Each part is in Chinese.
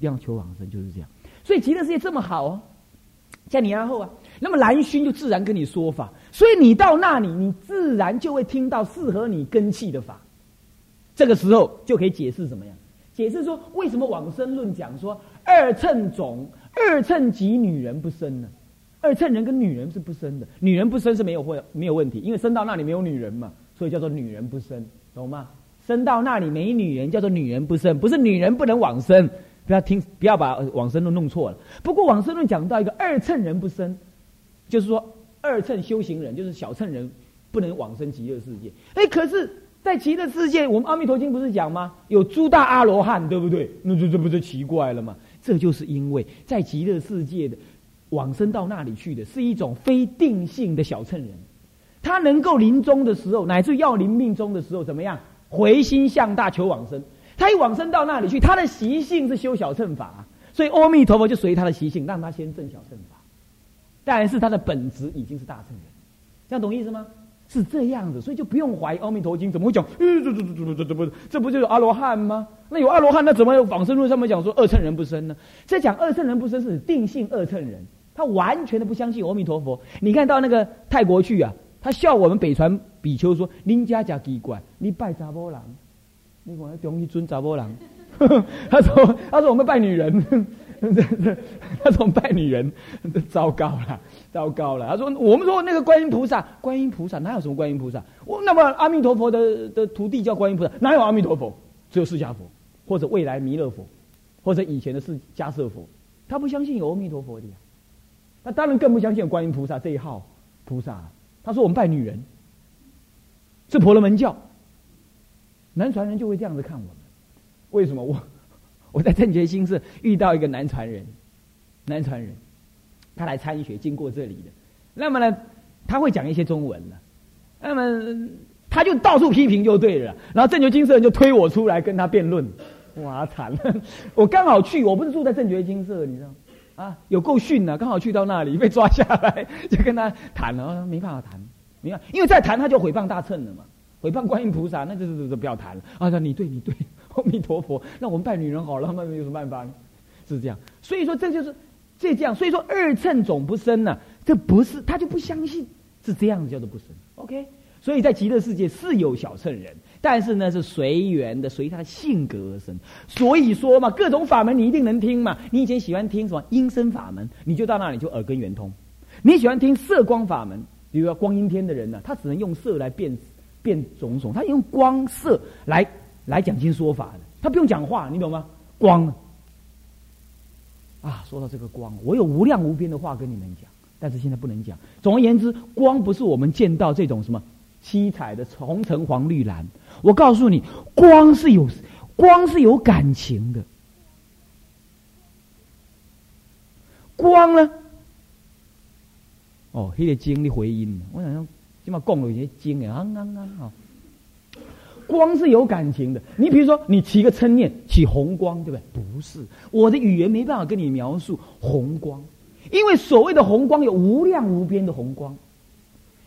要求往生就是这样。所以极乐世界这么好哦，像你然后啊，那么蓝熏就自然跟你说法，所以你到那里，你自然就会听到适合你根气的法。这个时候就可以解释怎么样？解释说为什么往生论讲说二乘种二乘及女人不生呢？二乘人跟女人是不生的，女人不生是没有会没有问题，因为生到那里没有女人嘛，所以叫做女人不生，懂吗？生到那里没女人，叫做女人不生，不是女人不能往生。不要听，不要把往生论弄错了。不过往生论讲到一个二乘人不生，就是说二乘修行人，就是小乘人不能往生极乐世界。哎，可是，在极乐世界，我们阿弥陀经不是讲吗？有诸大阿罗汉，对不对？那这这不就奇怪了吗？这就是因为在极乐世界的往生到那里去的是一种非定性的小乘人，他能够临终的时候，乃至要临命终的时候，怎么样回心向大求往生？他一往生到那里去，他的习性是修小乘法，所以阿弥陀佛就随他的习性，让他先证小乘法。但是他的本质已经是大乘人，这样懂意思吗？是这样子，所以就不用怀疑《阿弥陀经》怎么会讲？这这这这这不这不就是阿罗汉吗？那有阿罗汉，那怎么往生论上面讲说二乘人不生呢？这讲二乘人不生是定性二乘人，他完全的不相信阿弥陀佛。你看到那个泰国去啊，他笑我们北传比丘说：“您家假奇怪，你拜查波郎。”你讲中一尊查波郎，他说他说我们拜女人，他说我们拜女人，糟糕了，糟糕了。他说我们说那个观音菩萨，观音菩萨哪有什么观音菩萨？我那么阿弥陀佛的的徒弟叫观音菩萨，哪有阿弥陀佛？只有释迦佛，或者未来弥勒佛，或者以前的释迦舍佛。他不相信有阿弥陀佛的呀，他当然更不相信有观音菩萨这一号菩萨。他说我们拜女人，是婆罗门教。南传人就会这样子看我们，为什么？我 我在正觉心寺遇到一个南传人，南传人，他来参学，经过这里的，那么呢，他会讲一些中文了，那么他就到处批评就对了，然后正觉金色人就推我出来跟他辩论，哇惨了，我刚好去，我不是住在正觉金色，你知道，啊有够逊呐，刚好去到那里被抓下来，就跟他谈了，没办法谈，没办法，因为再谈他就毁谤大乘了嘛。诽谤观音菩萨，那就就就不要谈了啊！那你对你对，阿弥陀佛，那我们拜女人好了，那有什么办法呢？是这样，所以说这就是这这样，所以说二乘总不生呢，这不是他就不相信是这样子叫做不生。OK，所以在极乐世界是有小乘人，但是呢是随缘的，随他的性格而生。所以说嘛，各种法门你一定能听嘛。你以前喜欢听什么音声法门，你就到那里就耳根圆通。你喜欢听色光法门，比如说光阴天的人呢，他只能用色来辨。变种种，他用光色来来讲经说法的，他不用讲话，你懂吗？光啊，说到这个光，我有无量无边的话跟你们讲，但是现在不能讲。总而言之，光不是我们见到这种什么七彩的红橙黄绿蓝。我告诉你，光是有光是有感情的，光呢？哦，那个经的回音，我想想。起码供了一些经啊，啊啊啊！光是有感情的。你比如说，你起个嗔念，起红光，对不对？不是，我的语言没办法跟你描述红光，因为所谓的红光有无量无边的红光，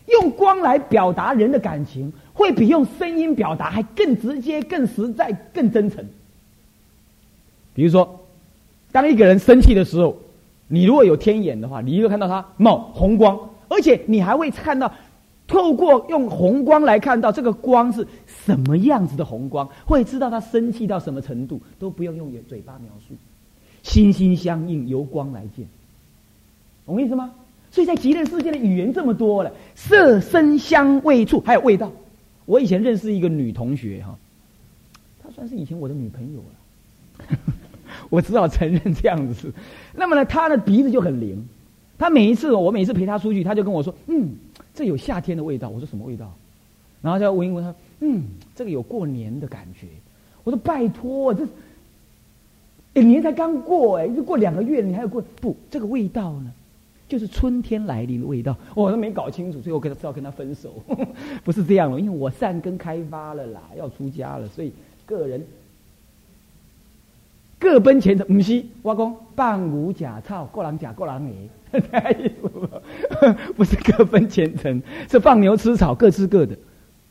用光来表达人的感情，会比用声音表达还更直接、更实在、更真诚。比如说，当一个人生气的时候，你如果有天眼的话，你会看到他冒红光，而且你还会看到。透过用红光来看到这个光是什么样子的红光，会知道他生气到什么程度，都不用用嘴巴描述，心心相印，由光来见，懂意思吗？所以在极乐世界的语言这么多了，色、声、香、味、触，还有味道。我以前认识一个女同学哈，她算是以前我的女朋友了，我只好承认这样子。那么呢，她的鼻子就很灵，她每一次我每次陪她出去，她就跟我说，嗯。这有夏天的味道，我说什么味道？然后再闻一闻，他嗯，这个有过年的感觉。我说拜托，这一年才刚过哎，就过两个月，你还有过不？这个味道呢，就是春天来临的味道。我都没搞清楚，最后跟他只好跟他分手。不是这样了，因为我善根开发了啦，要出家了，所以个人各奔前程。不是，我讲半无假草，各人假，各人诶。不是各分前程，是放牛吃草，各吃各的，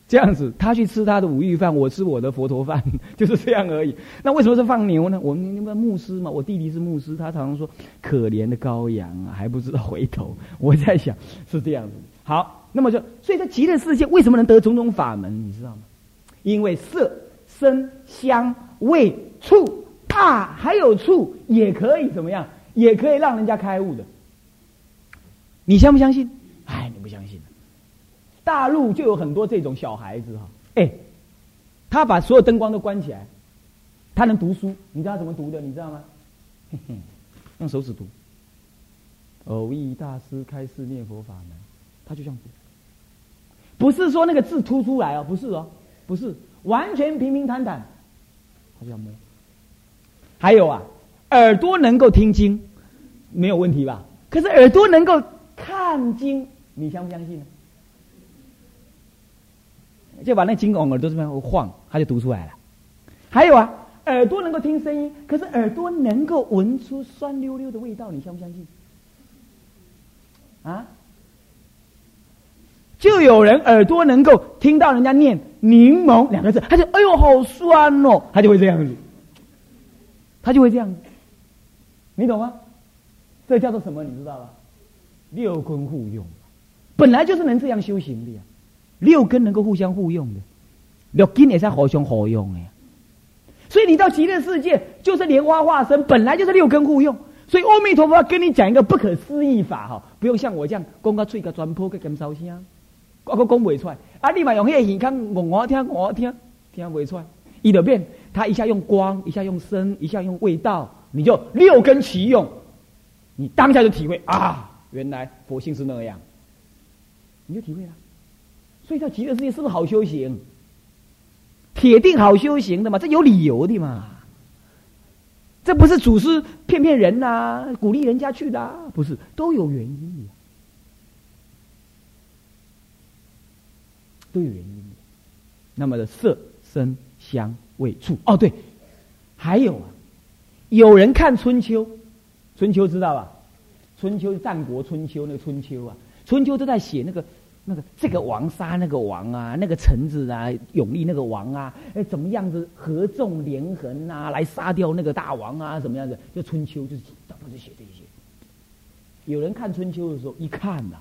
这样子，他去吃他的五欲饭，我吃我的佛陀饭，就是这样而已。那为什么是放牛呢？我们那个牧师嘛，我弟弟是牧师，他常常说：“可怜的羔羊啊，还不知道回头。”我在想是这样子。好，那么就所以在极乐世界为什么能得种种法门？你知道吗？因为色、声、香、味、触啊，还有触也可以怎么样？也可以让人家开悟的。你相不相信？哎，你不相信。大陆就有很多这种小孩子哈，哎，他把所有灯光都关起来，他能读书，你知道怎么读的？你知道吗？用手指读。偶遇大师开示念佛法门，他就这样读，不是说那个字凸出来哦，不是哦，不是，完全平平坦坦，他这样摸。还有啊，耳朵能够听经，没有问题吧？可是耳朵能够看经，你相不相信呢？就把那经往耳朵这边晃，他就读出来了。还有啊，耳朵能够听声音，可是耳朵能够闻出酸溜溜的味道，你相不相信？啊？就有人耳朵能够听到人家念“柠檬”两个字，他就哎呦好酸哦，他就会这样子，他就会这样子，你懂吗？这叫做什么？你知道吧？六根互用，本来就是能这样修行的呀。六根能够互相互用的，六根也是互相互用的。所以你到极乐世界，就是莲花化身，本来就是六根互用。所以阿弥陀佛要跟你讲一个不可思议法哈，不用像我这样讲个嘴个砖破个金烧声，我个讲不出来。啊，你嘛用那个耳孔，我我听我听，听不出来。一得变，他一下用光，一下用声，一下用味道，你就六根齐用，你当下就体会啊，原来佛性是那样，你就体会了。所以叫极乐世界是不是好修行？铁定好修行的嘛，这有理由的嘛。这不是祖师骗骗人呐，鼓励人家去的，不是都有原因的，都有原因的。那么的色、声、香、味、触，哦对，还有啊，有人看春秋，春秋知道吧？春秋战国春秋那个春秋啊，春秋都在写那个。那个这个王杀那个王啊，那个臣子啊，永立那个王啊，哎，怎么样子合纵连横啊，来杀掉那个大王啊，怎么样子？就春秋就是大部分写这些。有人看春秋的时候，一看呐，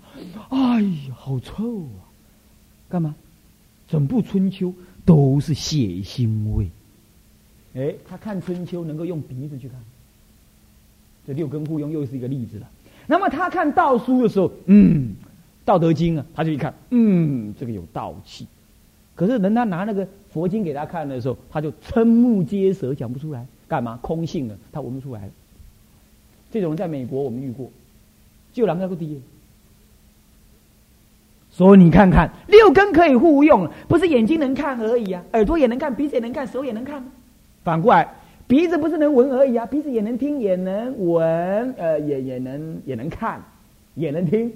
哎呀，好臭啊！干嘛？整部春秋都是血腥味。哎，他看春秋能够用鼻子去看，这六根互用又是一个例子了。那么他看道书的时候，嗯。道德经啊，他就一看，嗯，这个有道气。可是人他拿那个佛经给他看的时候，他就瞠目结舌，讲不出来，干嘛？空性的，他闻不出来。这种人在美国我们遇过，就两个不低。所以你看看，六根可以互用，不是眼睛能看而已啊，耳朵也能看，鼻子也能看，手也能看。反过来，鼻子不是能闻而已啊，鼻子也能听，也能闻，呃，也也能也能看，也能听。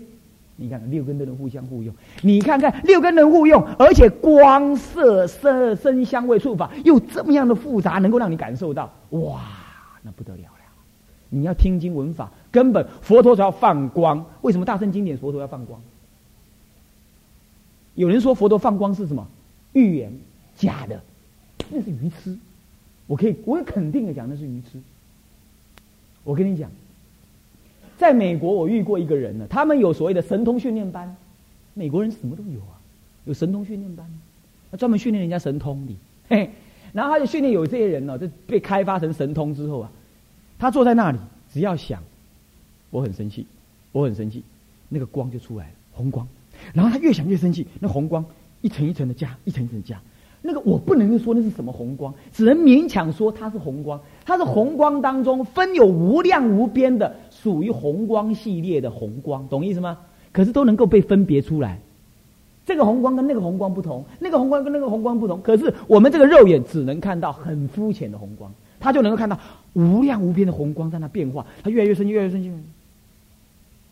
你看六根都能互相互用，你看看六根能互用，而且光色色声香味触法又这么样的复杂，能够让你感受到，哇，那不得了了！你要听经闻法，根本佛陀要放光。为什么大圣经典佛陀要放光？有人说佛陀放光是什么？预言假的，那是愚痴。我可以，我肯定的讲，那是愚痴。我跟你讲。在美国，我遇过一个人呢，他们有所谓的神通训练班，美国人什么都有啊，有神通训练班，他专门训练人家神通的，嘿，然后他就训练有这些人呢，就被开发成神通之后啊，他坐在那里，只要想，我很生气，我很生气，那个光就出来了，红光，然后他越想越生气，那红光一层一层的加，一层一层加。那个我不能说那是什么红光，只能勉强说它是红光。它是红光当中分有无量无边的，属于红光系列的红光，懂意思吗？可是都能够被分别出来。这个红光跟那个红光不同，那个红光跟那个红光不同。可是我们这个肉眼只能看到很肤浅的红光，他就能够看到无量无边的红光在那变化，它越来越深，越来越深。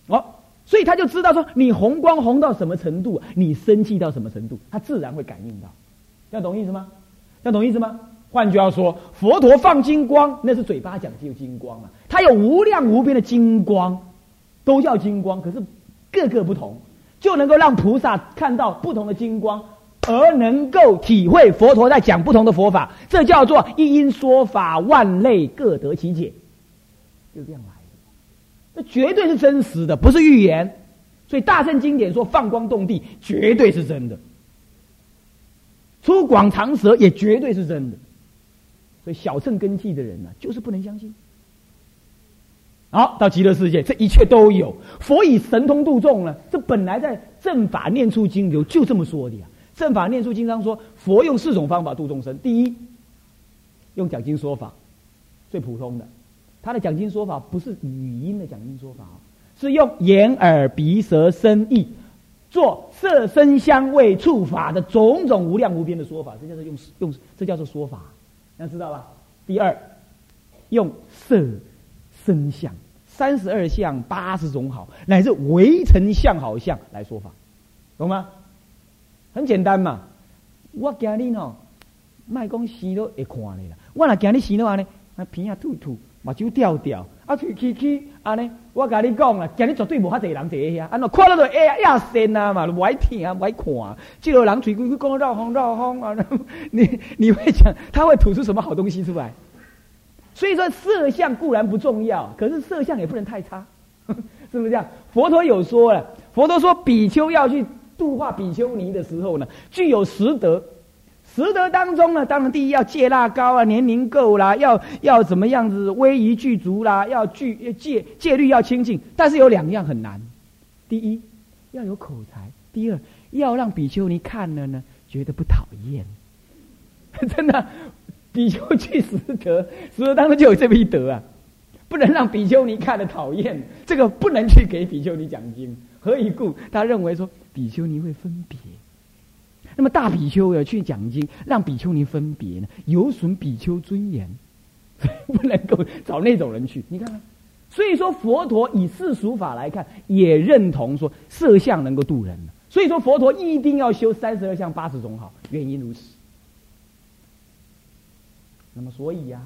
哦，所以他就知道说，你红光红到什么程度，你生气到什么程度，他自然会感应到。要懂意思吗？要懂意思吗？换句话说，佛陀放金光，那是嘴巴讲就金光啊。他有无量无边的金光，都叫金光，可是各个不同，就能够让菩萨看到不同的金光，而能够体会佛陀在讲不同的佛法，这叫做一因说法，万类各得其解，就这样来的。这绝对是真实的，不是预言。所以大圣经典说放光动地，绝对是真的；出广长舌也绝对是真的。所以小乘根器的人呢，就是不能相信。好，到极乐世界，这一切都有。佛以神通度众呢，这本来在正法念处经流就这么说的呀。正法念处经上说，佛用四种方法度众生。第一，用讲经说法，最普通的。他的讲经说法不是语音的讲经说法，是用眼耳鼻舌身意，做色声香味触法的种种无量无边的说法，这叫做用用，这叫做说法，要知道吧？第二，用色。声相三十二相八十种好，乃至围城相好相来说法，懂吗？很简单嘛。我今日哦，卖讲生都会看你啦。我若今日生都安尼，啊鼻啊吐吐，目睭掉掉，啊嘴起起安尼。我甲你讲啊，今日绝对无遐侪人坐遐，安怎看到都哎呀呀神啊嘛，不爱听不爱看。这个人嘴规规讲绕风绕风啊，你你会讲他会吐出什么好东西出来？所以说，色相固然不重要，可是色相也不能太差，是不是这样？佛陀有说了，佛陀说，比丘要去度化比丘尼的时候呢，具有十德。十德当中呢，当然第一要戒腊高啊，年龄够啦，要要怎么样子威仪具足啦，要具戒戒律要清净。但是有两样很难：第一要有口才；第二要让比丘尼看了呢，觉得不讨厌。真的。比丘去十德，十德当中就有这么一德啊，不能让比丘尼看了讨厌，这个不能去给比丘尼讲经。何以故？他认为说比丘尼会分别，那么大比丘要去讲经，让比丘尼分别呢，有损比丘尊严，不能够找那种人去。你看看，所以说佛陀以世俗法来看，也认同说色相能够度人所以说佛陀一定要修三十二相八十种好，原因如此。那么，所以呀，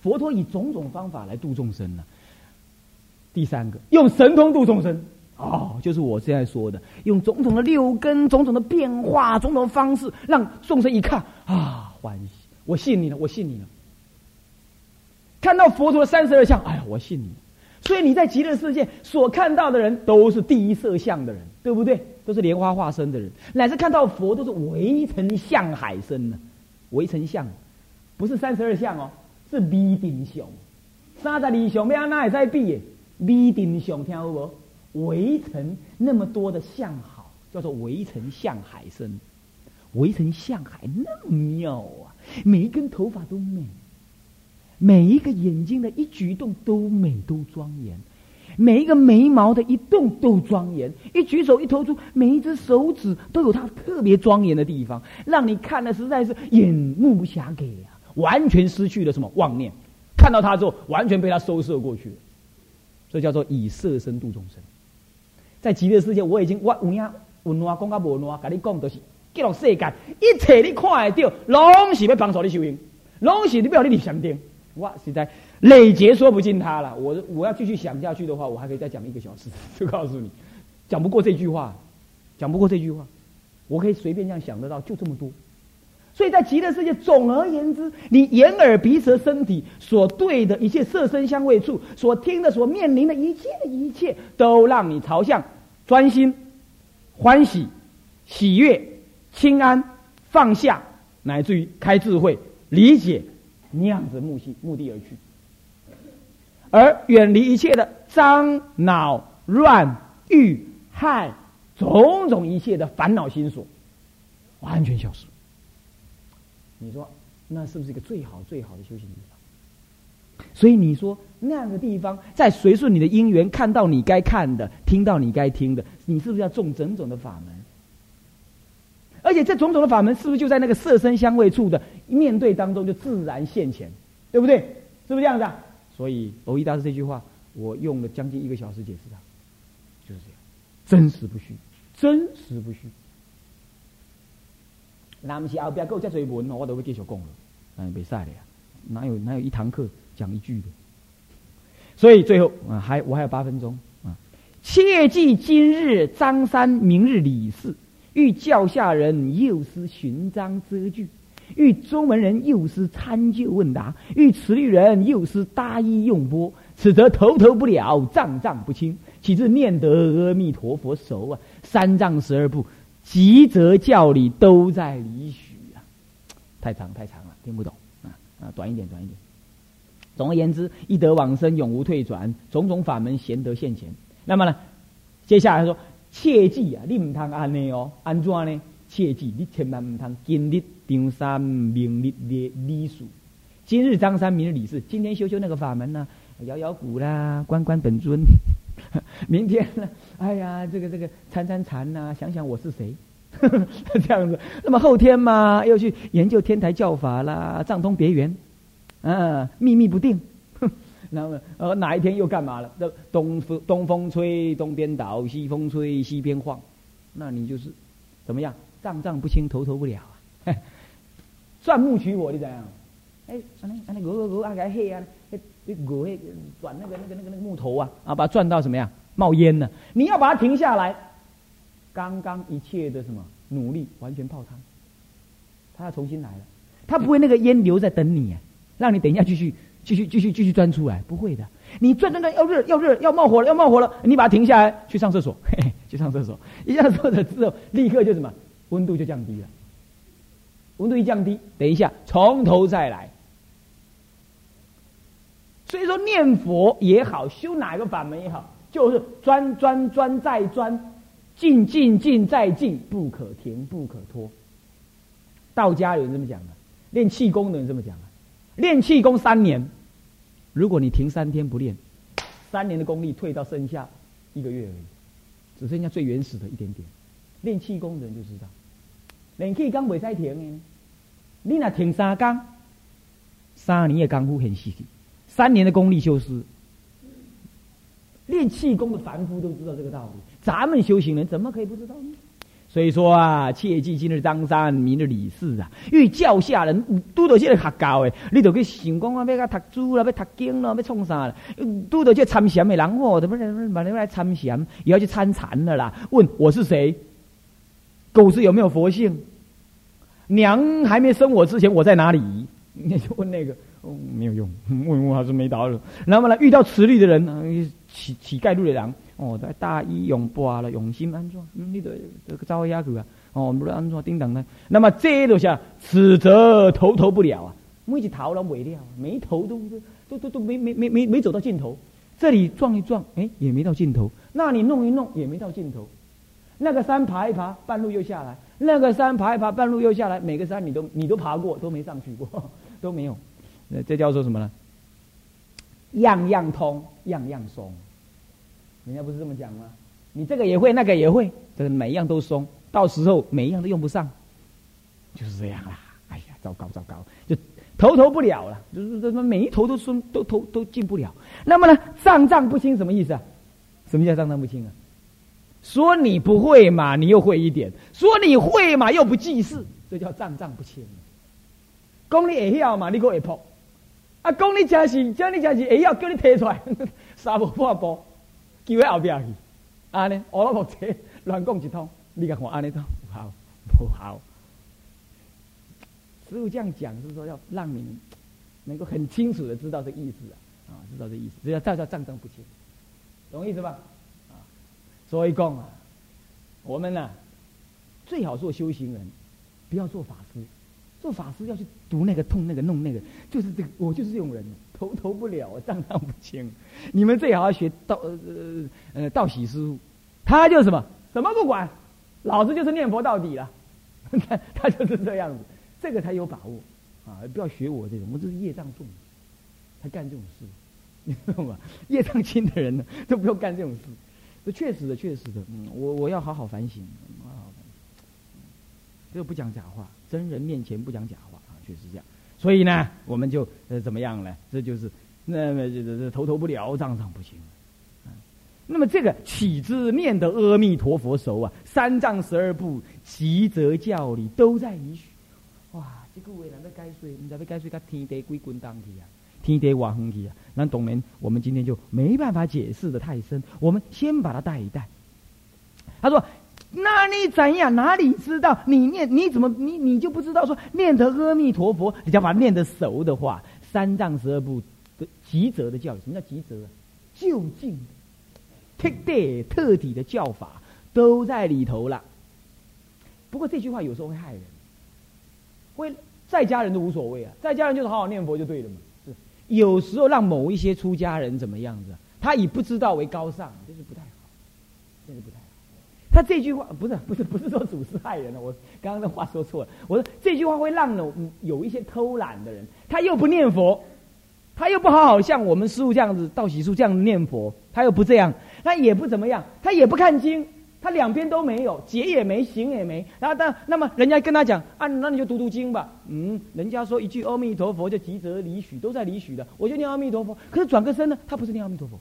佛陀以种种方法来度众生呢。第三个，用神通度众生，哦，就是我现在说的，用种种的六根、种种的变化、种种方式，让众生一看啊，欢喜，我信你了，我信你了。看到佛陀的三十二相，哎呀，我信你。所以你在极乐世界所看到的人，都是第一色相的人，对不对？都是莲花化身的人，乃至看到佛都是围城相海身呢，围城相。不是三十二相哦，是微定相。三十二相，要安那也在比耶？微定相听有无？围城那么多的相好，叫做围城相海参。围城相海那么妙啊！每一根头发都美，每一个眼睛的一举一动都美都庄严，每一个眉毛的一动都庄严，一举手一投足，每一只手指都有它特别庄严的地方，让你看的实在是眼目不暇给啊！完全失去了什么妄念，看到他之后，完全被他收摄过去了，这叫做以色身度众生。在极乐世界，我已经我有影有哪讲到无哪，跟你讲都是，极乐世界一切你看得到，拢是要帮助你修行，拢是你不要你立相定。我实在累劫说不尽他了，我我要继续想下去的话，我还可以再讲一个小时，就告诉你，讲不过这句话，讲不过这句话，我可以随便这样想得到，就这么多。所以在极乐世界，总而言之，你眼耳鼻舌身体所对的一切色身香味触，所听的、所面临的一切的一切，都让你朝向专心、欢喜、喜悦、清安、放下，乃至于开智慧、理解那样子目的目的而去，而远离一切的脏、恼、乱、欲、害种种一切的烦恼心所，完全消失。你说那是不是一个最好最好的修行地方？所以你说那样的地方，在随顺你的因缘，看到你该看的，听到你该听的，你是不是要种种种的法门？而且这种种的法门，是不是就在那个色身香味处的面对当中就自然现前，对不对？是不是这样子啊？所以欧一大师这句话，我用了将近一个小时解释它，就是这样，真实不虚，真实不虚。那不是后边够这多文哦，我都会继续讲了。嗯，没赛的呀，哪有哪有一堂课讲一句的？所以最后啊，还我还有八分钟啊，切记今日张三，明日李四，欲教下人又思寻章遮句，欲中门人又思参究问答，欲持律人又思搭衣用钵，此则头头不了，脏脏不清。岂至念得阿弥陀佛熟啊？三藏十二部，急则教理都在理许啊！太长太长了，听不懂啊啊！短一点，短一点。总而言之，一得往生，永无退转，种种法门贤德现前。那么呢，接下来说，切记啊，你唔通安尼哦，安怎呢？切记，你千万唔通今日张三，明日理理数。今日张三，明日李四。今天修修那个法门呢，摇摇鼓啦，关关本尊。明天呢？哎呀，这个这个缠缠缠呐，想想我是谁，这样子。那么后天嘛，又去研究天台教法啦，藏通别圆，啊，秘密不定。那么呃，哪一天又干嘛了？这东风东风吹东边倒，西风吹西边晃，那你就是怎么样？脏脏不清，头头不了啊！钻木取火，你怎样？哎，安尼安尼，我我我啊个黑啊！你鼓那转那个那个那个那个木头啊啊，把它转到什么样冒烟呢？你要把它停下来，刚刚一切的什么努力完全泡汤，他要重新来了，他不会那个烟留在等你，让你等一下继续继续继续继续钻出来，不会的。你转转转要热要热要冒火了要冒火了，你把它停下来去上厕所，嘿嘿，去上厕所，一下厕所之后立刻就什么温度就降低了，温度一降低，等一下从头再来。所以说念佛也好，修哪个法门也好，就是专专专再专，进进进再进，不可停不可拖。道家有人这么讲的，练气功的人这么讲啊，练气功三年，如果你停三天不练，三年的功力退到剩下一个月而已，只剩下最原始的一点点。练气功的人就知道，练气功未使停的，你那停三天，三年的功夫很细细。三年的功力修师，练气功的凡夫都知道这个道理。咱们修行人怎么可以不知道呢？所以说啊，切记今日张三，明日李四啊。因为教下人，拄到这个学教的，你就去想讲啊，要甲读书啦，要读经啦，要创啥啦？拄到这参禅的人哦，怎么把你来参禅？也要去参禅的啦。问我是谁？狗子有没有佛性？娘还没生我之前，我在哪里？你就问那个。没有用，问我还是没答了。然后呢，遇到持律的人，乞乞丐路的人，哦，在大衣永挂了，永心安装，你得这个招压去啊，哦，不安装叮当的。那么这都下，此则头头不了啊，每一头了没了，没头都都都都没没没没没走到尽头。这里撞一撞，哎，也没到尽头；那你弄一弄，也没到尽头。那个山爬一爬，半路又下来；那个山爬一爬，半路又下来。每个山你都你都爬过，都没上去过，都没有。那这叫做什么呢？样样通，样样松。人家不是这么讲吗？你这个也会，那个也会，这个每一样都松，到时候每一样都用不上，就是这样啦。哎呀，糟糕糟糕，就头头不了了，就是这么每一头都松，都头都进不了。那么呢，脏脏不清什么意思啊？什么叫脏脏不清啊？说你不会嘛，你又会一点；说你会嘛，又不记事，这叫脏脏不清。功力也要嘛，你可会破。啊，讲你真是，讲你真是会晓，叫你提出来，三步半步，叫喺后边去。安尼，我老婆车乱讲一通，你看我安尼都不好，不好。师傅这样讲是说要让你们能够很清楚的知道这意思啊，啊，知道这意思，只要照照账账不清，懂意思吧？啊，所以讲啊，我们呢最好做修行人，不要做法师。做法师要去读那个痛那个弄那个，就是这个我就是这种人，头头不了，账账不清。你们最好要学道呃呃道喜师傅，他就是什么什么不管，老子就是念佛到底了，他他就是这样子，这个才有把握啊！不要学我这种，我这是业障重，才干这种事，你知道吗？业障轻的人呢，都不用干这种事。这确实的，确实的，嗯，我我要，好好反省，这个不讲假话。真人面前不讲假话啊，确实这样。所以呢，我们就呃怎么样呢？这就是那么这这头头不了，账账不清。那么这个起之念的阿弥陀佛熟啊，三藏十二部习则教理都在你许。哇，这个为难要解说，你知要解说，甲天地归滚当去啊，天地往横去啊。那当然，我们今天就没办法解释的太深，我们先把它带一带。他说。那你怎样？哪里知道？你念你怎么你你就不知道说念得阿弥陀佛？你要把它念得熟的话，三藏十二部的极则的教育，什么叫极则？就近、特地、特体的教法都在里头了。不过这句话有时候会害人，会在家人都无所谓啊，在家人就是好好念佛就对了嘛。是有时候让某一些出家人怎么样子，他以不知道为高尚，这是不太好，这是不太好。他这句话不是不是不是说祖师害人了，我刚刚的话说错了。我说这句话会让有有一些偷懒的人，他又不念佛，他又不好好像我们师傅这样子道喜书这样念佛，他又不这样，他也不怎么样，他也不看经，他两边都没有，解也没，行也没。然后但那么人家跟他讲啊，那你就读读经吧。嗯，人家说一句阿弥陀佛就急则离许，都在离许的，我就念阿弥陀佛。可是转个身呢，他不是念阿弥陀佛，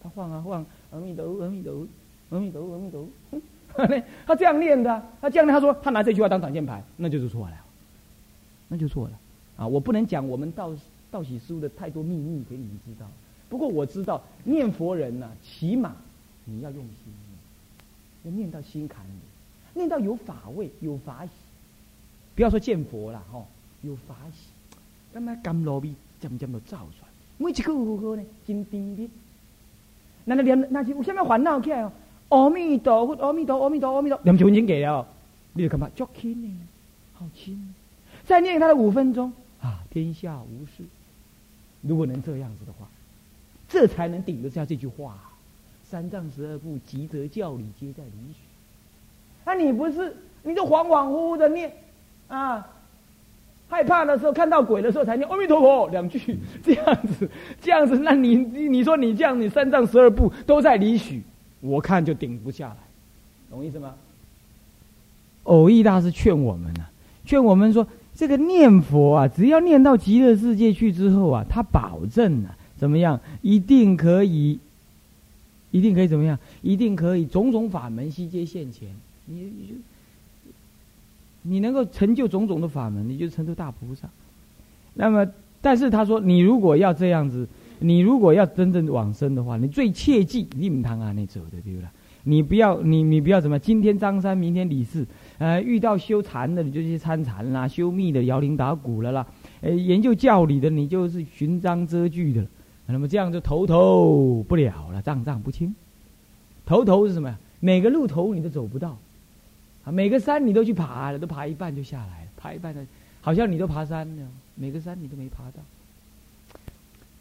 他晃啊晃，阿弥陀阿弥陀。阿弥陀佛，阿弥陀佛，他这样念的，他这样念，他说他拿这句话当挡箭牌，那就是错了，那就错了啊！我不能讲我们道道喜书的太多秘密给你们知道，不过我知道念佛人呢，起码你要用心，要念到心坎里，念到有法味、有法喜，不要说见佛了哈，有法喜，那么甘露味渐渐都造出来，每一个如何呢？真甜蜜，那那念那是有什么烦恼起来哦？阿弥陀佛，阿弥陀，阿弥陀，阿弥陀，两九已经给了，你就干嘛？足轻呢，好轻。再念他的五分钟啊，天下无事。如果能这样子的话，这才能顶得下这句话：三藏十二部，急则教理，皆在理许。那你不是，你就恍恍惚惚的念啊？害怕的时候，看到鬼的时候才念阿弥陀佛两句，这样子，这样子，那你你说你这样，你三藏十二部都在理许。我看就顶不下来，懂意思吗？偶益大师劝我们呢，劝我们说，这个念佛啊，只要念到极乐世界去之后啊，他保证啊，怎么样，一定可以，一定可以怎么样，一定可以种种法门悉皆现前。你你就，你能够成就种种的法门，你就成就大菩萨。那么，但是他说，你如果要这样子。你如果要真正往生的话，你最切记你唔堂啊那走的对不对？你不要你你不要怎么？今天张三，明天李四，呃，遇到修禅的你就去参禅啦，修密的摇铃打鼓了啦，呃，研究教理的你就是寻章遮句的。那么这样就头头不了了，账账不清。头头是什么呀？每个路头你都走不到，啊，每个山你都去爬了，都爬一半就下来了，爬一半的，好像你都爬山了，每个山你都没爬到。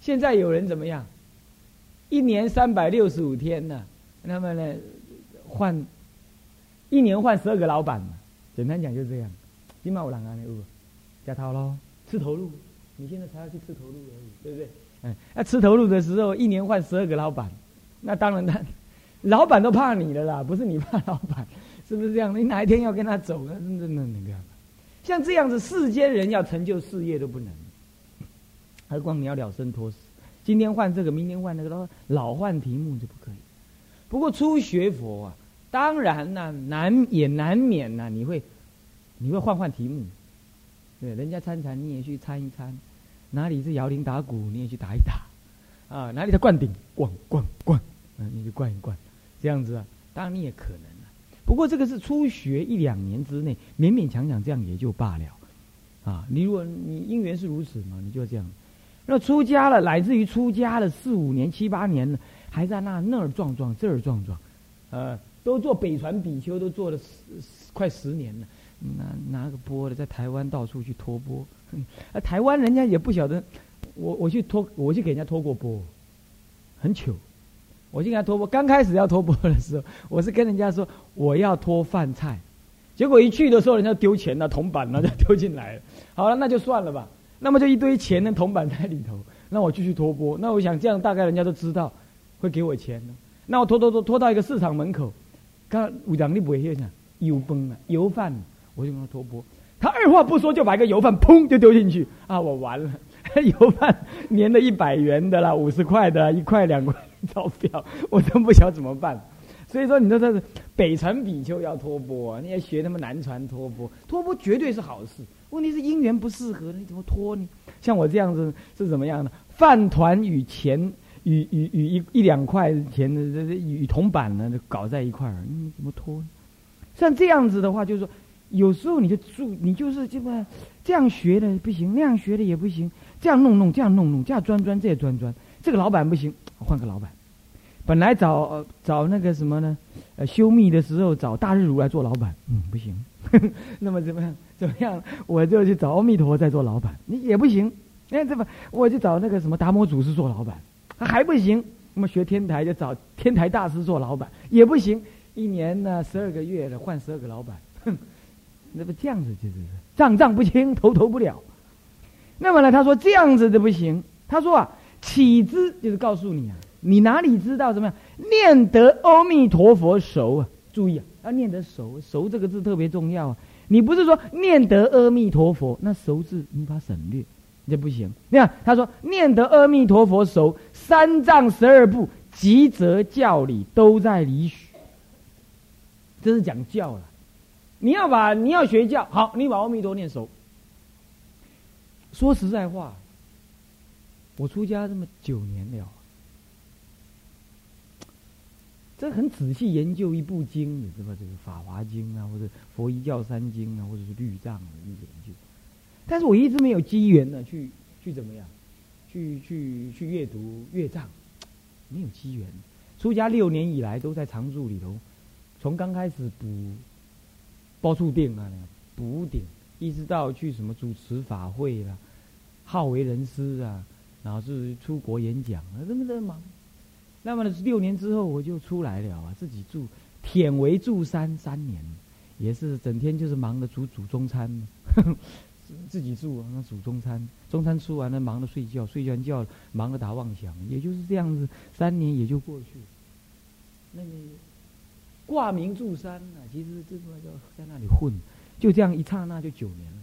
现在有人怎么样？一年三百六十五天呢？那么呢，换一年换十二个老板嘛？简单讲就是这样。金马五郎啊，那个加套喽，吃头路。你现在才要去吃头路而已，对不对？嗯，那吃头路的时候，一年换十二个老板，那当然他老板都怕你了啦，不是你怕老板，是不是这样？你哪一天要跟他走，真的那个像这样子，世间人要成就事业都不能。何况你要了生脱死，今天换这个，明天换那个，老换题目就不可以。不过初学佛啊，当然呢，难也难免呢，你会，你会换换题目。对，人家参禅你也去参一参，哪里是摇铃打鼓你也去打一打，啊，哪里的灌顶灌灌灌，嗯，你就灌一灌，这样子啊，当然你也可能啊。不过这个是初学一两年之内，勉勉强强这样也就罢了，啊，你如果你因缘是如此嘛，你就这样。那出家了，乃至于出家了四五年、七八年了，还在那那儿撞撞，这儿撞撞，呃，都做北传比丘，都做了十十快十年了。拿拿个钵的，在台湾到处去托钵。啊，台湾人家也不晓得，我我去托，我去给人家托过钵，很糗。我去给他托钵，刚开始要托钵的时候，我是跟人家说我要托饭菜，结果一去的时候，人家丢钱了，铜板了就丢进来了。好了，那就算了吧。那么就一堆钱的铜板在里头，那我继续拖钵。那我想这样大概人家都知道，会给我钱。那我拖拖拖拖到一个市场门口，刚五两你不会想油崩了油贩，我就跟他拖钵。他二话不说就把一个油饭砰就丢进去啊！我完了，油饭粘了一百元的啦，五十块的，一块两块钞票，我真不晓得怎么办。所以说，你说这是北传比丘要托钵，你要学他们南传托钵，托钵绝对是好事。问题是姻缘不适合，你怎么拖呢？像我这样子是怎么样的？饭团与钱与与与一一两块钱的这这与铜板呢，搞在一块儿，你怎么托？像这样子的话，就是说，有时候你就住，你就是这么这样学的不行，那样学的也不行，这样弄弄，这样弄弄，这样钻钻，这也钻钻。这个老板不行，换个老板。本来找找那个什么呢？呃，修密的时候找大日如来做老板，嗯，不行。那么怎么样？怎么样？我就去找阿弥陀佛在做老板，你也不行。哎，这么我就找那个什么达摩祖师做老板，还不行。那么学天台就找天台大师做老板，也不行。一年呢，十二个月的换十二个老板，哼，那不这样子就是账账不清，头头不了。那么呢，他说这样子的不行。他说啊，起之就是告诉你啊，你哪里知道怎么样念得阿弥陀佛熟啊？注意啊，要念得熟，熟这个字特别重要啊。你不是说念得阿弥陀佛，那熟字你把省略，这不行。你看他说念得阿弥陀佛熟，三藏十二部吉则教理都在理许。这是讲教了，你要把你要学教好，你把阿弥陀念熟。说实在话，我出家这么九年了，这很仔细研究一部经，你知道这个《法华经》啊，或者《佛一教三经》啊，或者是《律藏》去研究，但是我一直没有机缘呢，去去怎么样，去去去阅读乐藏，没有机缘。出家六年以来，都在常住里头。从刚开始补包处定啊，补顶，一直到去什么主持法会啦，好为人师啊，然后是出国演讲啊，这么的忙。那么呢，六年之后我就出来了啊，自己住，舔为住山三年，也是整天就是忙着煮煮中餐，自己住啊，煮中餐，中餐吃完了忙着睡觉，睡完觉忙着打妄想，也就是这样子，三年也就过去。那个。挂名住山啊，其实这个就在那里混，就这样一刹那就九年了。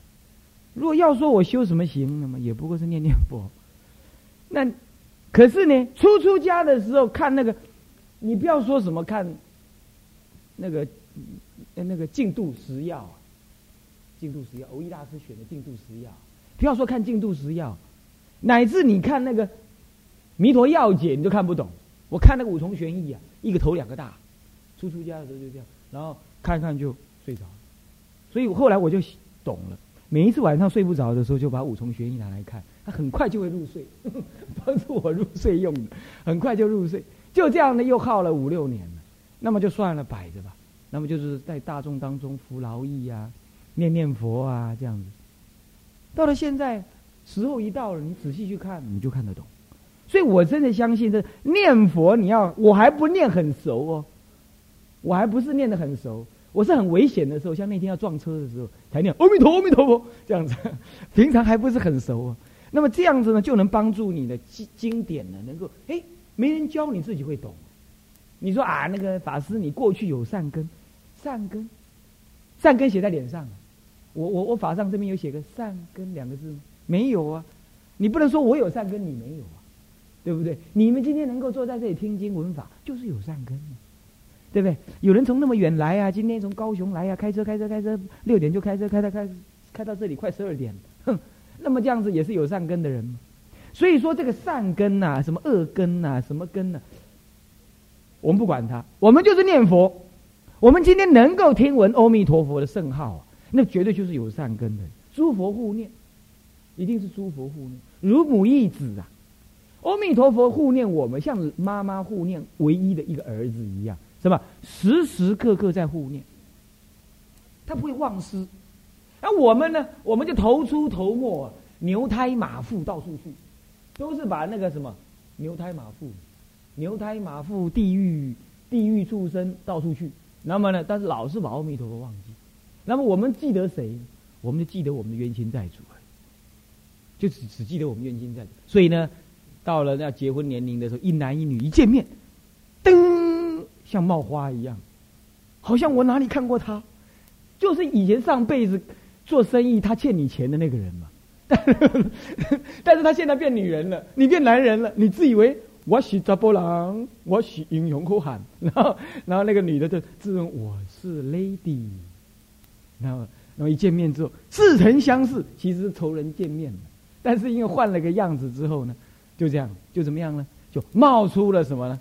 如果要说我修什么行，那么也不过是念念佛。那可是呢，初出家的时候看那个，你不要说什么看那个那个净度食药，净度食药，欧一大师选的净度食药，不要说看净度食药，乃至你看那个弥陀要解，你都看不懂。我看那个五重玄义啊，一个头两个大。初出家的时候就这样，然后看看就睡着，所以我后来我就懂了。每一次晚上睡不着的时候，就把五重玄义拿来看，他很快就会入睡，帮助我入睡用的，很快就入睡。就这样呢，又耗了五六年了，那么就算了，摆着吧。那么就是在大众当中服劳役啊，念念佛啊，这样子。到了现在，时候一到了，你仔细去看，你就看得懂。所以我真的相信，这念佛你要，我还不念很熟哦。我还不是念得很熟，我是很危险的时候，像那天要撞车的时候才念阿弥陀阿弥陀佛这样子，平常还不是很熟啊。那么这样子呢，就能帮助你的经经典呢，能够哎，没人教你自己会懂。你说啊，那个法师，你过去有善根，善根，善根写在脸上，我我我法上这边有写个善根两个字吗？没有啊，你不能说我有善根，你没有啊，对不对？你们今天能够坐在这里听经闻法，就是有善根。对不对？有人从那么远来啊，今天从高雄来啊，开车开车开车，六点就开车开到开开到这里，快十二点，哼，那么这样子也是有善根的人所以说这个善根呐，什么恶根呐，什么根呐，我们不管它，我们就是念佛。我们今天能够听闻阿弥陀佛的圣号，那绝对就是有善根的。诸佛护念，一定是诸佛护念，如母忆子啊。阿弥陀佛护念我们，像妈妈护念唯一的一个儿子一样。是吧？时时刻刻在护念，他不会忘失。那我们呢？我们就头出头没，牛胎马腹到处去，都是把那个什么牛胎马腹、牛胎马腹、地狱、地狱畜生到处去。那么呢？但是老是把阿弥陀佛忘记。那么我们记得谁？我们就记得我们的冤亲债主而已，就只只记得我们冤亲债主。所以呢，到了要结婚年龄的时候，一男一女一见面，噔。像冒花一样，好像我哪里看过他，就是以前上辈子做生意他欠你钱的那个人嘛。但是他现在变女人了，你变男人了，你自以为我是查波郎，我是英雄哭喊，然后然后那个女的就自认我是 lady，然后然后一见面之后似曾相识，其实是仇人见面但是因为换了个样子之后呢，就这样就怎么样呢？就冒出了什么呢？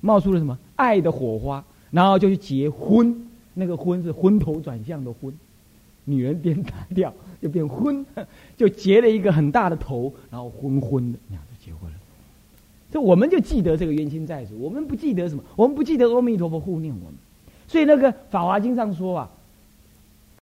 冒出了什么爱的火花，然后就去结婚，那个婚是昏头转向的婚，女人颠打掉就变昏，就结了一个很大的头，然后昏昏的，那样就结婚了。这我们就记得这个冤亲债主，我们不记得什么？我们不记得阿弥陀佛护念我们。所以那个《法华经》上说啊，